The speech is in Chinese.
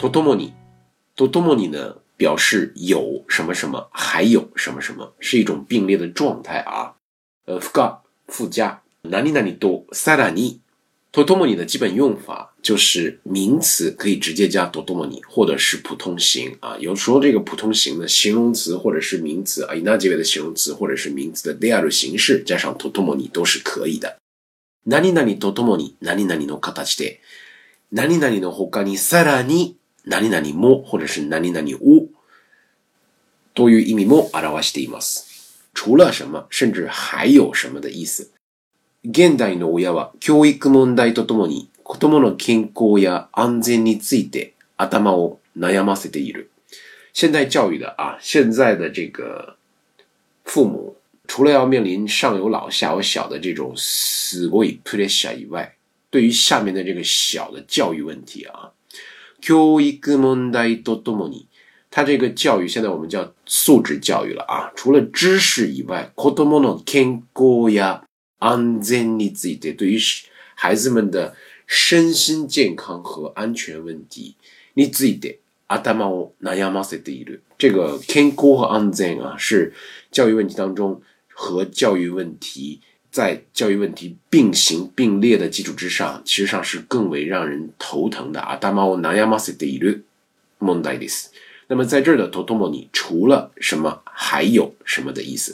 多多么尼，多多么尼呢？表示有什么什么，还有什么什么，是一种并列的状态啊。呃，附加，哪里哪里多，さらに，多多么尼的基本用法就是名词可以直接加多多么尼，或者是普通形啊。有说这个普通形的形容词或者是名词啊，以ナ结尾的形容词或者是名词的である形式加上多多么尼都是可以的。哪里哪里多多么尼，哪里哪里の形で，哪里哪里の他にさらに。何々も或者是何々をという意味も表しています。除了什么、甚至还有什么的意思。現代の親は教育問題とともに子供の健康や安全について頭を悩ませている。現代教育的啊，现在的这个父母，除了要面临上有老下有小的这种すごいプレッシャー以外，对于下面的这个小的教育问题啊，教育一个とともに，他这个教育现在我们叫素质教育了啊。除了知识以外，子多摩尼，健康や安全，你自己得。对于孩子们的身心健康和安全问题，你自己得。阿达毛南亚马塞的这个健康和安全啊，是教育问题当中和教育问题。在教育问题并行并列的基础之上，其实上是更为让人头疼的啊。那么南亚马斯的一律，莫奈迪斯。那么在这儿的“ t t o 头头脑”，你除了什么，还有什么的意思？